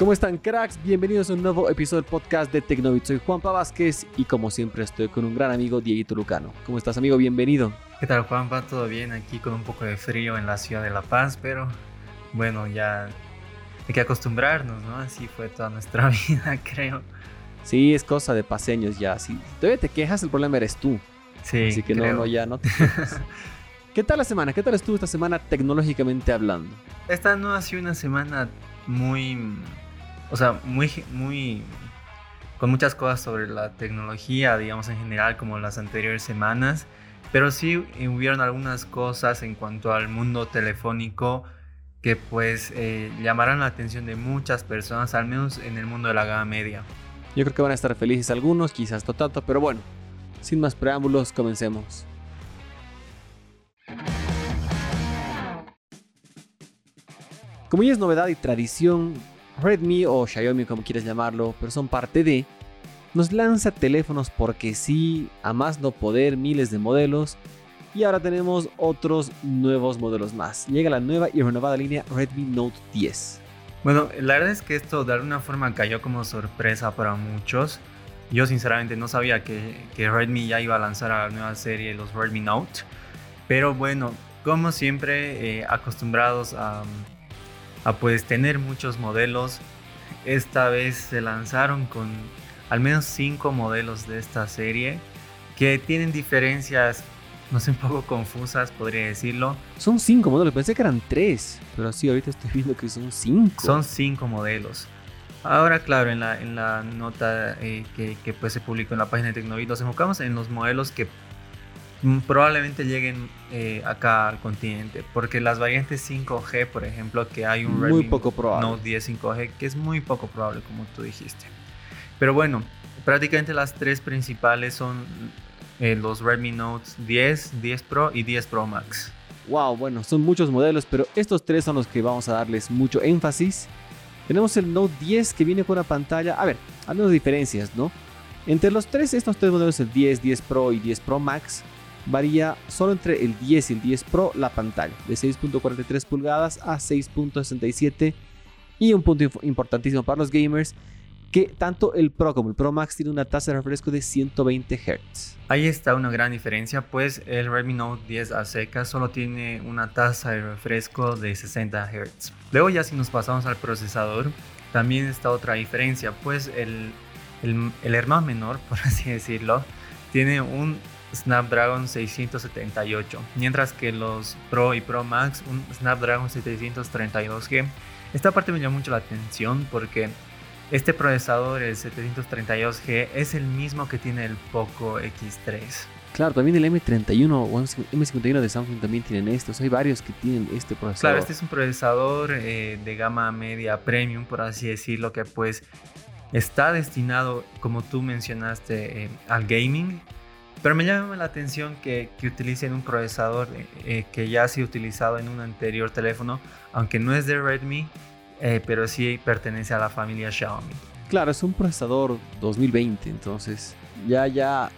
¿Cómo están cracks? Bienvenidos a un nuevo episodio del podcast de Tecnovit. Soy Juanpa Vázquez y como siempre estoy con un gran amigo, Dieguito Lucano. ¿Cómo estás amigo? Bienvenido. ¿Qué tal Juanpa? ¿Todo bien? Aquí con un poco de frío en la ciudad de La Paz, pero bueno, ya hay que acostumbrarnos, ¿no? Así fue toda nuestra vida, creo. Sí, es cosa de paseños ya. Si todavía te quejas, el problema eres tú. Sí, Así que no, no, ya no te quejas. ¿Qué tal la semana? ¿Qué tal estuvo esta semana tecnológicamente hablando? Esta no ha sido una semana muy o sea, muy, muy, con muchas cosas sobre la tecnología, digamos en general, como las anteriores semanas, pero sí hubieron algunas cosas en cuanto al mundo telefónico que pues eh, llamarán la atención de muchas personas, al menos en el mundo de la gama media. Yo creo que van a estar felices algunos, quizás no pero bueno, sin más preámbulos, comencemos. Como ya es novedad y tradición, Redmi o Xiaomi como quieras llamarlo, pero son parte de, nos lanza teléfonos porque sí, a más no poder, miles de modelos. Y ahora tenemos otros nuevos modelos más. Llega la nueva y renovada línea Redmi Note 10. Bueno, la verdad es que esto de alguna forma cayó como sorpresa para muchos. Yo sinceramente no sabía que, Redmi ya iba a lanzar a la nueva serie los Redmi Note. Pero bueno, como siempre, eh, acostumbrados a a pues tener muchos modelos. Esta vez se lanzaron con al menos 5 modelos de esta serie que tienen diferencias, no sé, un poco confusas, podría decirlo. Son 5 modelos, pensé que eran 3, pero sí, ahorita estoy viendo que son 5. Son 5 modelos. Ahora, claro, en la, en la nota eh, que, que, pues se publicó en la página de Tecnovid, nos enfocamos en los modelos que probablemente lleguen eh, acá al continente, porque las variantes 5G, por ejemplo, que hay un muy poco probable. Note 10 5G, que es muy poco probable, como tú dijiste. Pero bueno, prácticamente las tres principales son eh, los Redmi Note 10, 10 Pro y 10 Pro Max. Wow, bueno, son muchos modelos, pero estos tres son los que vamos a darles mucho énfasis. Tenemos el Note 10 que viene con una pantalla, a ver, algunas diferencias, ¿no? Entre los tres, estos tres modelos, el 10, 10 Pro y 10 Pro Max, varía solo entre el 10 y el 10 Pro la pantalla, de 6.43 pulgadas a 6.67 y un punto importantísimo para los gamers, que tanto el Pro como el Pro Max tiene una tasa de refresco de 120 Hz. Ahí está una gran diferencia, pues el Redmi Note 10 a solo tiene una tasa de refresco de 60 Hz. Luego ya si nos pasamos al procesador, también está otra diferencia, pues el, el, el hermano menor, por así decirlo, tiene un Snapdragon 678, mientras que los Pro y Pro Max un Snapdragon 732G. Esta parte me llama mucho la atención porque este procesador, el 732G, es el mismo que tiene el Poco X3. Claro, también el M31 o M51 de Samsung también tienen estos. Hay varios que tienen este procesador. Claro, este es un procesador eh, de gama media premium, por así decirlo, que pues está destinado, como tú mencionaste, eh, al gaming pero me llama la atención que, que utilicen un procesador eh, eh, que ya ha sido utilizado en un anterior teléfono, aunque no es de Redmi, eh, pero sí pertenece a la familia Xiaomi. Claro, es un procesador 2020, entonces ya, ya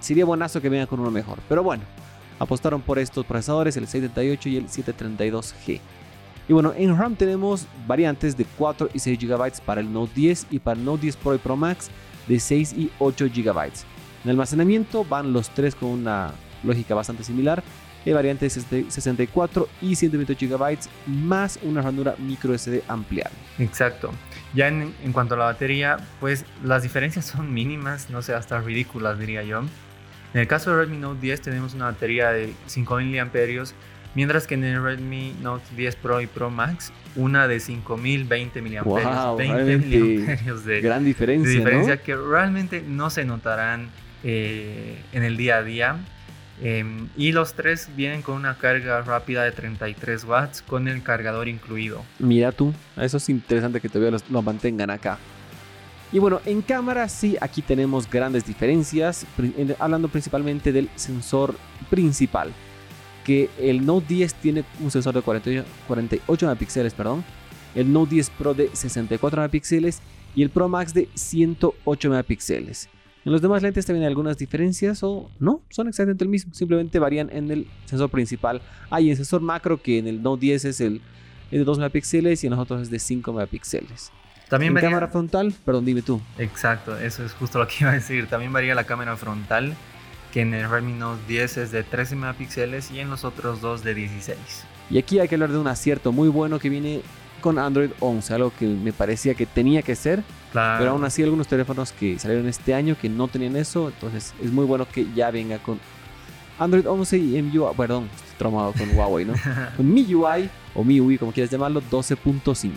sería buenazo que venga con uno mejor. Pero bueno, apostaron por estos procesadores, el 678 y el 732G. Y bueno, en RAM tenemos variantes de 4 y 6 GB para el Note 10 y para el Note 10 Pro y Pro Max de 6 y 8 GB. En almacenamiento van los tres con una lógica bastante similar. El variante de 64 y 128 GB más una ranura micro SD ampliable. Exacto. Ya en, cuanto a la batería, pues las diferencias son mínimas, no sé, hasta ridículas diría yo. En el caso de Redmi Note 10 tenemos una batería de 5000 mAh, mientras que en el Redmi Note 10 Pro y Pro Max una de 5020 mAh. Wow, 20 mAh de gran diferencia, diferencia que realmente no se notarán eh, en el día a día. Em, y los tres vienen con una carga rápida de 33 watts con el cargador incluido. Mira tú, eso es interesante que todavía lo mantengan acá. Y bueno, en cámara sí, aquí tenemos grandes diferencias, hablando principalmente del sensor principal, que el Note 10 tiene un sensor de 48, 48 megapíxeles, perdón, el Note 10 Pro de 64 megapíxeles y el Pro Max de 108 megapíxeles. En los demás lentes también hay algunas diferencias o no, son exactamente el mismo, simplemente varían en el sensor principal. Hay el sensor macro que en el Note 10 es el de 2 megapíxeles y en los otros es de 5 megapíxeles. También en varía- cámara frontal, perdón, dime tú. Exacto, eso es justo lo que iba a decir. También varía la cámara frontal, que en el Redmi Note 10 es de 13 megapíxeles y en los otros dos de 16. Y aquí hay que hablar de un acierto muy bueno que viene con Android 11, algo que me parecía que tenía que ser, Claro. pero aún así algunos teléfonos que salieron este año que no tenían eso, entonces es muy bueno que ya venga con Android 11 y MIUI, perdón, estoy traumado con Huawei, ¿no? con MIUI o MIUI, como quieras llamarlo, 12.5.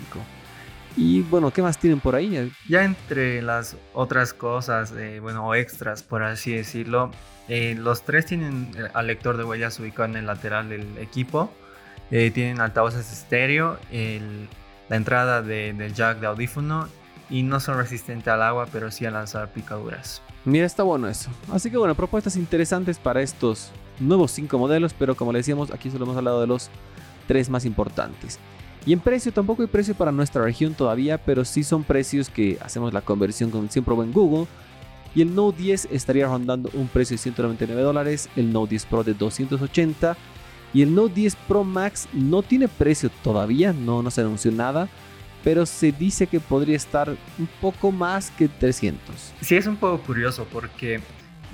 Y bueno, ¿qué más tienen por ahí? Ya entre las otras cosas, eh, bueno, o extras, por así decirlo, eh, los tres tienen eh, al lector de huellas ubicado en el lateral del equipo. Eh, tienen altavoces estéreo, la entrada de- del jack de audífono y no son resistentes al agua, pero sí a lanzar picaduras. Mira, está bueno eso. Así que bueno, propuestas interesantes para estos nuevos 5 modelos, pero como le decíamos, aquí solo hemos hablado de los tres más importantes. Y en precio tampoco hay precio para nuestra región todavía, pero sí son precios que hacemos la conversión con siempre buen Google. Y el Note 10 estaría rondando un precio de 199 dólares, el Note 10 Pro de 280 y el Note 10 Pro Max no tiene precio todavía, no, no se anunció nada, pero se dice que podría estar un poco más que 300. Sí, es un poco curioso porque,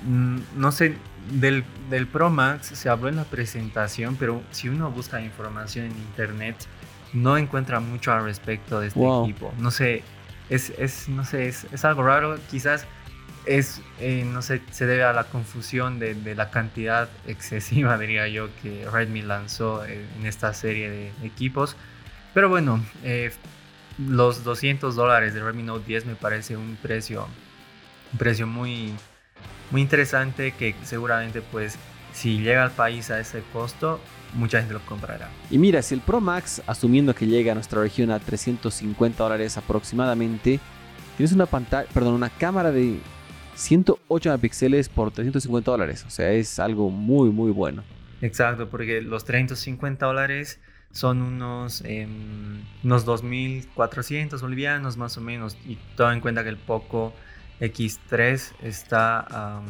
mm, no sé, del, del Pro Max se habló en la presentación, pero si uno busca información en internet, no encuentra mucho al respecto de este Wow. equipo. No sé, es, es, no sé, es, es algo raro. Quizás es, eh, no sé, se debe a la confusión de, la cantidad excesiva, diría yo, que Redmi lanzó eh, en esta serie de equipos. Pero bueno, eh, los 200 dólares de Redmi Note 10 me parece un precio, un precio muy, muy interesante que seguramente pues si llega al país a ese costo, mucha gente lo comprará. Y mira, si el Pro Max, asumiendo que llega a nuestra región a 350 dólares aproximadamente, tienes una pantalla, perdón, una cámara de 108 megapíxeles por 350 dólares. O sea, es algo muy, muy bueno. Exacto, porque los 350 dólares son unos, em, unos 2.400 bolivianos más o menos. Y todo en cuenta que el Poco X3 está a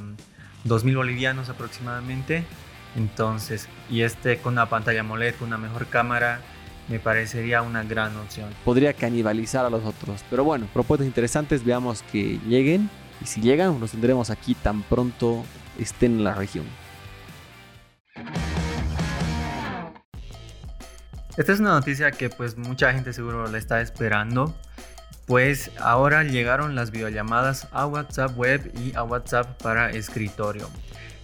2.000 bolivianos aproximadamente. Entonces, y este con una pantalla AMOLED, con una mejor cámara, me parecería una gran opción. Podría canibalizar a los otros. Pero bueno, propuestas interesantes, veamos que lleguen. Y si llegan, los tendremos aquí tan pronto estén en la región. Esta es una noticia que pues mucha gente seguro la está esperando. Pues ahora llegaron las videollamadas a WhatsApp web y a WhatsApp para escritorio.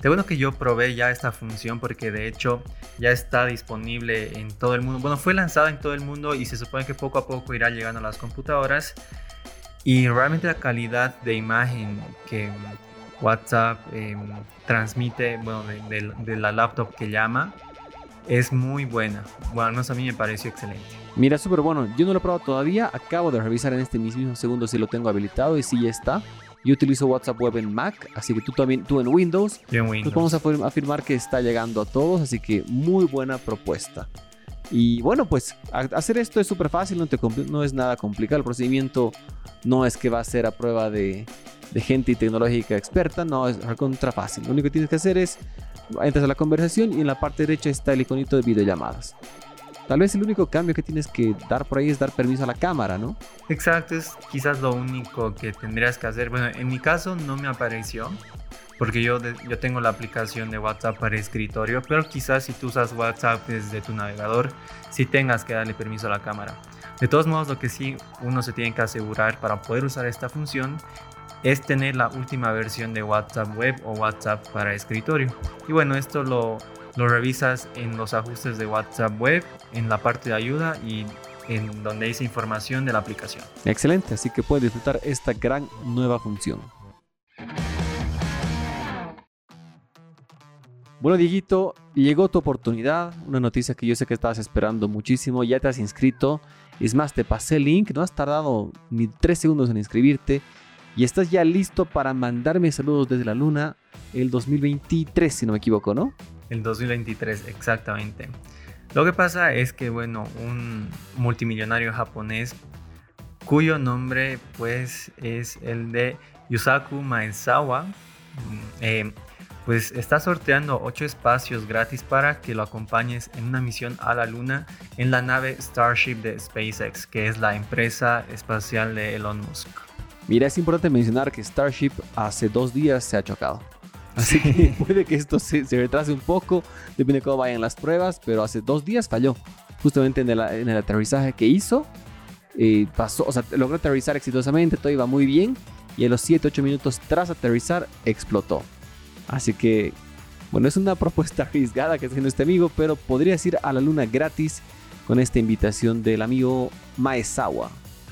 De bueno que yo probé ya esta función porque de hecho ya está disponible en todo el mundo. Bueno, fue lanzada en todo el mundo y se supone que poco a poco irá llegando a las computadoras. Y realmente la calidad de imagen que WhatsApp eh, transmite, bueno, de, de- de la laptop que llama, es muy buena. Bueno, al menos a mí me pareció excelente. Mira, súper bueno. Yo no lo he probado todavía. Acabo de revisar en este mismo segundo si lo tengo habilitado y si ya está. Yo utilizo WhatsApp Web en Mac, así que tú también, tú en Windows. Yo en Nos Windows. vamos a afir- afirmar que está llegando a todos, así que muy buena propuesta. Y bueno, pues hacer esto es súper fácil, no, te no es nada complicado. El procedimiento no es que va a ser a prueba de, gente y tecnológica experta, no, es recontra fácil. Lo único que tienes que hacer es, entras a la conversación y en la parte derecha está el iconito de videollamadas. Tal vez el único cambio que tienes que dar por ahí es dar permiso a la cámara, ¿no? Exacto, es quizás lo único que tendrías que hacer. Bueno, en mi caso no me apareció. Porque yo, yo tengo la aplicación de WhatsApp para escritorio, pero quizás si tú usas WhatsApp desde tu navegador, sí tengas que darle permiso a la cámara. De todos modos, lo que sí uno se tiene que asegurar para poder usar esta función es tener la última versión de WhatsApp web o WhatsApp para escritorio. Y bueno, esto lo, lo revisas en los ajustes de WhatsApp web, en la parte de ayuda y en donde dice información de la aplicación. Excelente, así que puedes disfrutar esta gran nueva función. Bueno, Dieguito, llegó tu oportunidad, una noticia que yo sé que estabas esperando muchísimo, ya te has inscrito, es más, te pasé el link, no has tardado ni tres segundos en inscribirte y estás ya listo para mandarme saludos desde la luna el 2023, si no me equivoco, ¿no? El 2023, exactamente. Lo que pasa es que, bueno, un multimillonario japonés cuyo nombre pues es el de Yusaku Maezawa, mm, eh, pues está sorteando 8 espacios gratis para que lo acompañes en una misión a la Luna en la nave Starship de SpaceX, que es la empresa espacial de Elon Musk. Mira, es importante mencionar que Starship hace dos días se ha chocado. Así que puede que esto se, retrase un poco, depende de cómo vayan las pruebas, pero hace dos días falló. Justamente en el, aterrizaje que hizo, eh, pasó, o sea, logró aterrizar exitosamente, todo iba muy bien, y a los 7-8 minutos tras aterrizar explotó. Así que, bueno, es una propuesta arriesgada que está haciendo este amigo, pero podrías ir a la luna gratis con esta invitación del amigo Maezawa.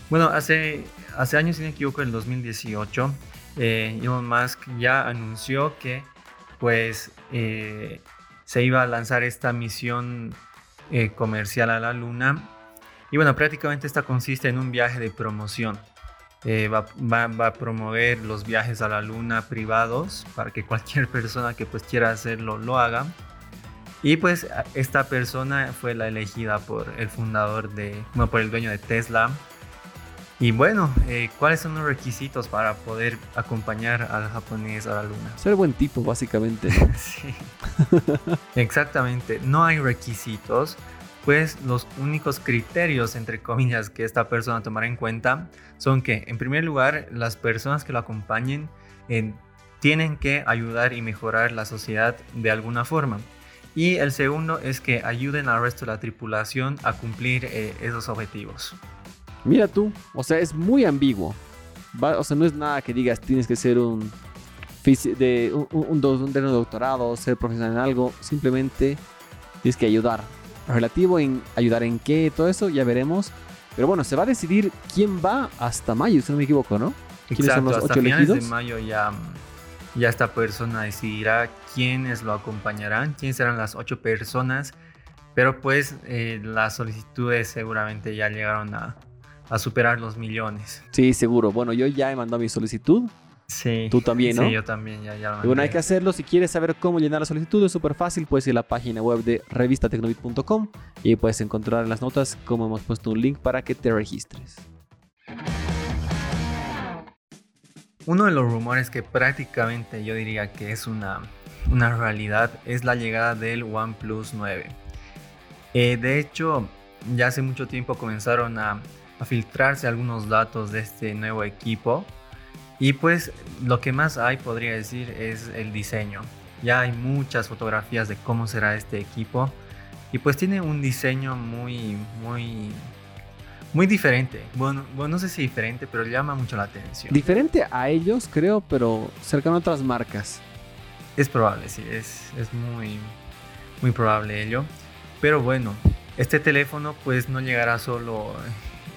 Bueno, hace, hace años, si no me equivoco, en 2018, eh, Elon Musk ya anunció que pues eh, se iba a lanzar esta misión eh, comercial a la luna. Y bueno, prácticamente esta consiste en un viaje de promoción. Eh, va, a promover los viajes a la luna privados para que cualquier persona que pues quiera hacerlo lo haga. Y pues esta persona fue la elegida por el fundador de, bueno, por el dueño de Tesla. Y bueno, eh, ¿cuáles son los requisitos para poder acompañar al japonés a la luna? Ser buen tipo, básicamente. sí. Exactamente, no hay requisitos pues los únicos criterios, entre comillas, que esta persona tomará en cuenta son que, en primer lugar, las personas que lo acompañen eh, tienen que ayudar y mejorar la sociedad de alguna forma. Y el segundo es que ayuden al resto de la tripulación a cumplir eh, esos objetivos. Mira tú, o sea, es muy ambiguo. o sea, no es nada que digas tienes que ser un, de, un, un, un doctorado, ser profesional en algo. Simplemente tienes que ayudar relativo en ayudar en qué, todo eso, ya veremos. Pero bueno, se va a decidir quién va hasta mayo, si no me equivoco, ¿no? ¿Quiénes son los hasta ocho finales de mayo ya, ya esta persona decidirá quiénes lo acompañarán, quiénes serán las ocho personas. Pero pues eh, las solicitudes seguramente ya llegaron a, a superar los millones. Sí, seguro. Bueno, yo ya he mandado mi solicitud. Sí. Tú también, ¿no? Sí, yo también, ya, ya bueno, hay que hacerlo. Si quieres saber cómo llenar la solicitud, es súper fácil. Puedes ir a la página web de revistatecnobit.com y puedes encontrar en las notas como hemos puesto un link para que te registres. Uno de los rumores que prácticamente yo diría que es una, una realidad es la llegada del OnePlus 9. Eh, de hecho, ya hace mucho tiempo comenzaron a, a filtrarse algunos datos de este nuevo equipo y pues lo que más hay, podría decir, es el diseño. Ya hay muchas fotografías de cómo será este equipo. Y pues tiene un diseño muy, muy, muy diferente. Bueno, bueno, no sé si diferente, pero llama mucho la atención. Diferente a ellos, creo, pero cercano a otras marcas. Es probable, sí, es, es muy, muy probable ello. Pero bueno, este teléfono pues no llegará solo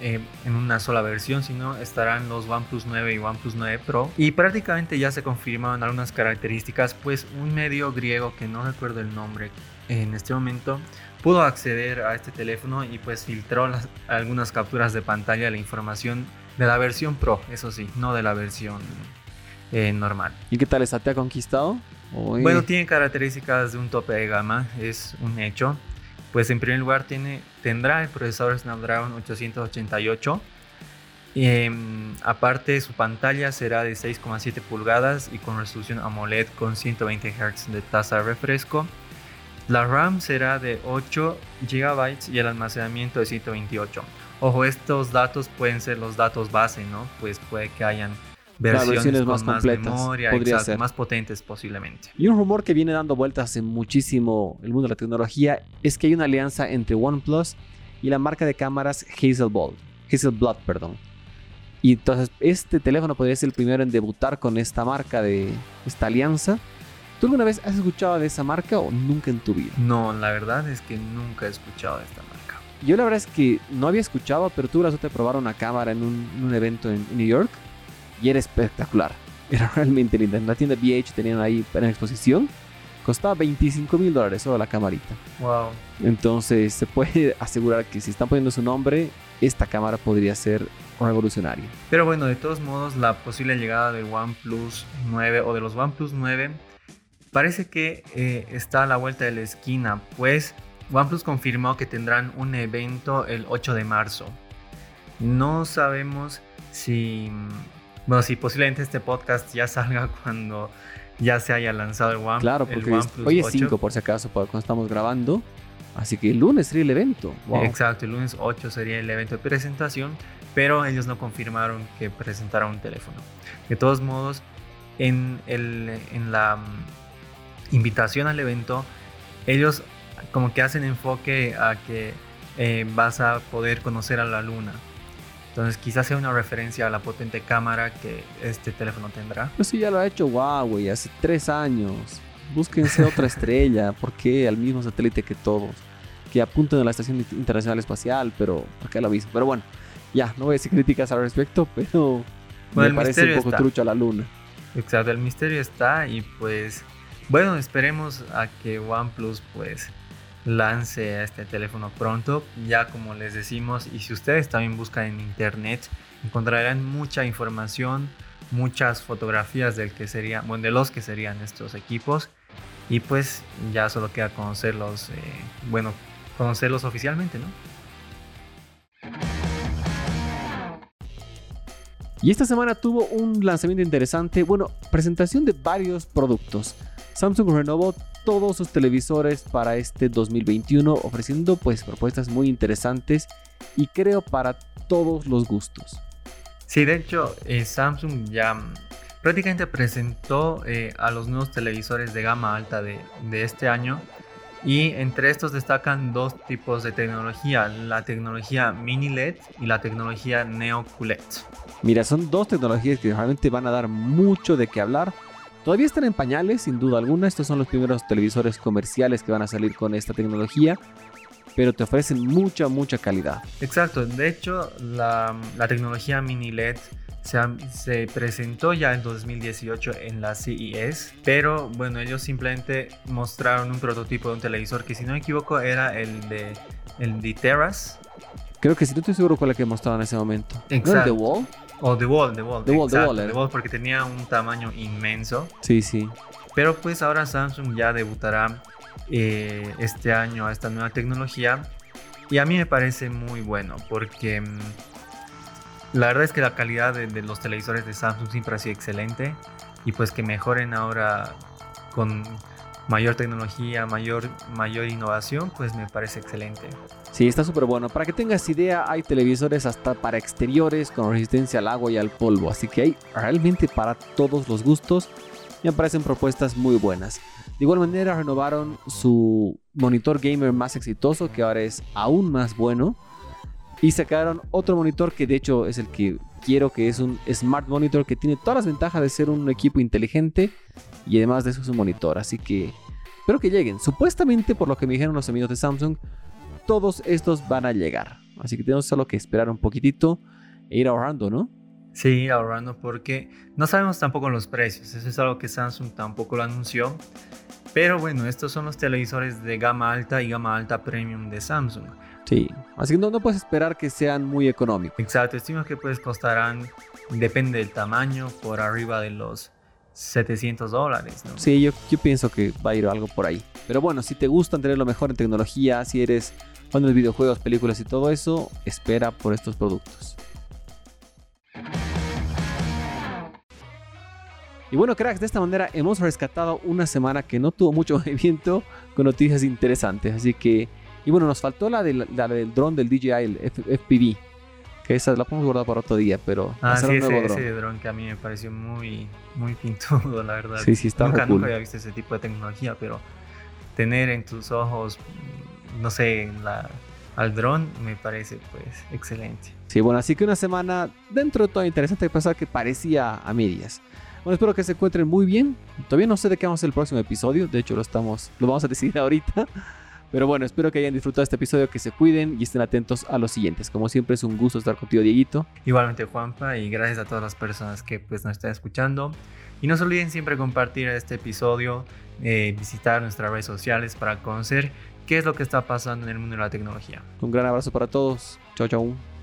eh, en una sola versión, sino estarán los OnePlus 9 y OnePlus 9 Pro. Y prácticamente ya se confirmaron algunas características, pues un medio griego que no recuerdo el nombre en este momento pudo acceder a este teléfono y pues filtró algunas capturas de pantalla la información de la versión Pro, eso sí, no de la versión eh, normal. ¿Y qué tal está? ¿Te ha conquistado? Bueno, tiene características de un tope de gama, es un hecho. Pues en primer lugar tiene, tendrá el procesador Snapdragon 888. Em, aparte su pantalla será de 6,7 pulgadas y con resolución AMOLED con 120 Hz de tasa de refresco. La RAM será de 8 GB y el almacenamiento de 128. Ojo, estos datos pueden ser los datos base, ¿no? Pues puede que hayan versiones, más, completas, memoria, podría ser. más potentes posiblemente. Y un rumor que viene dando vueltas hace muchísimo el mundo de la tecnología es que hay una alianza entre OnePlus y la marca de cámaras Hazelblad, Hazelblad, perdón. Y entonces este teléfono podría ser el primero en debutar con esta marca de esta alianza. ¿Tú alguna vez has escuchado de esa marca o nunca en tu vida? No, la verdad es que nunca he escuchado de esta marca. Yo la verdad es que no había escuchado, pero tuve la suerte de probar una cámara en un, evento en New York y era espectacular. Era realmente linda. En la tienda BH tenían ahí para exposición. Costaba 25 mil dólares solo la camarita. Wow. Entonces se puede asegurar que si están poniendo su nombre, esta cámara podría ser revolucionaria. Pero bueno, de todos modos, la posible llegada del OnePlus 9 o de los OnePlus 9 parece que eh, está a la vuelta de la esquina, pues OnePlus confirmó que tendrán un evento el 8 de marzo. No sabemos si bueno, sí, posiblemente este podcast ya salga cuando ya se haya lanzado el One Claro, porque hoy es 5 por si acaso, cuando estamos grabando. Así que el lunes sería el evento. Exacto, el lunes 8 sería el evento de presentación, pero ellos no confirmaron que presentaron un teléfono. De todos modos, en, el, en la mm, invitación al evento, ellos como que hacen enfoque a que eh, vas a poder conocer a la luna. Entonces quizás sea una referencia a la potente cámara que este teléfono tendrá. Pues sí, ya lo ha hecho Huawei hace tres años. Búsquense otra estrella. ¿Por qué al mismo satélite que todos? Que apunten a la Estación Internacional Espacial, pero ¿por qué lo mismo? Pero bueno, ya, no voy a decir críticas al respecto, pero me parece un poco trucha la luna. Exacto, el misterio está y pues bueno, esperemos a que OnePlus pues lance este teléfono pronto. Ya como les decimos, y si ustedes también buscan en internet, encontrarán mucha información, muchas fotografías del que sería, bueno, de los que serían estos equipos. Y pues ya solo queda conocerlos, eh, bueno, conocerlos oficialmente, ¿no? Y esta semana tuvo un lanzamiento interesante, bueno, presentación de varios productos. Samsung renovó todos sus televisores para este 2021 ofreciendo pues propuestas muy interesantes y creo para todos los gustos. Sí, de hecho eh, Samsung ya mm, prácticamente presentó eh, a los nuevos televisores de gama alta de, de este año y entre estos destacan dos tipos de tecnología, la tecnología mini LED y la tecnología Neo QLED. Mira, son dos tecnologías que realmente van a dar mucho de qué hablar Todavía están en pañales, sin duda alguna. Estos son los primeros televisores comerciales que van a salir con esta tecnología, pero te ofrecen mucha, mucha calidad. Exacto. De hecho, la, tecnología mini LED se, se, presentó ya en 2018 en la CES, pero bueno, ellos simplemente mostraron un prototipo de un televisor que si no me equivoco era el de, el de Terras. Creo que sí, no estoy seguro cuál es el que mostraron en ese momento. Exacto. ¿No el de Wall? O The Wall, The Wall. The Wall, The Wall, The Wall, porque tenía un tamaño inmenso. Sí, sí. Pero pues ahora Samsung ya debutará eh, este año a esta nueva tecnología. Y a mí me parece muy bueno porque mm, la verdad es que la calidad de, de, los televisores de Samsung siempre ha sido excelente. Y pues que mejoren ahora con mayor tecnología, mayor, mayor innovación, pues me parece excelente. Sí, está súper bueno. Para que tengas idea, hay televisores hasta para exteriores con resistencia al agua y al polvo. Así que hay realmente para todos los gustos. Me parecen propuestas muy buenas. De igual manera, renovaron su monitor gamer más exitoso, que ahora es aún más bueno. Y sacaron otro monitor que de hecho es el que quiero, que es un Smart Monitor que tiene todas las ventajas de ser un equipo inteligente y además de eso es un monitor. Así que espero que lleguen. Supuestamente, por lo que me dijeron los amigos de Samsung, todos estos van a llegar. Así que tenemos solo que esperar un poquitito e ir ahorrando, ¿no? Sí, ahorrando porque no sabemos tampoco los precios. Eso es algo que Samsung tampoco lo anunció. Pero bueno, estos son los televisores de gama alta y gama alta premium de Samsung. Sí, así que no, no puedes esperar que sean muy económicos. Exacto, estimo que pues costarán, depende del tamaño, por arriba de los 700 dólares. ¿no? Sí, yo, yo pienso que va a ir algo por ahí. Pero bueno, si te gusta tener lo mejor en tecnología, si eres fan de videojuegos, películas y todo eso, espera por estos productos. Y bueno, cracks, de esta manera hemos rescatado una semana que no tuvo mucho movimiento con noticias interesantes. Así que y bueno, nos faltó la, la del dron del DJI, el FPV. Que esa la podemos guardar para otro día, pero. Ah, sí, ese, ese dron que a mí me pareció muy, muy pintudo, la verdad. Sí, sí, está nunca, cool. nunca había visto ese tipo de tecnología, pero tener en tus ojos, no sé, la, al dron me parece pues excelente. Sí, bueno, así que una semana dentro de todo interesante de pasar que parecía a medias. Bueno, espero que se encuentren muy bien. Todavía no sé de qué vamos a hacer el próximo episodio, de hecho lo estamos, lo vamos a decidir ahorita. Pero bueno, espero que hayan disfrutado este episodio, que se cuiden y estén atentos a los siguientes. Como siempre es un gusto estar contigo, Dieguito. Igualmente, Juanpa, y gracias a todas las personas que pues, nos están escuchando. Y no se olviden siempre compartir este episodio, eh, visitar nuestras redes sociales para conocer qué es lo que está pasando en el mundo de la tecnología. Un gran abrazo para todos. Chao, chao.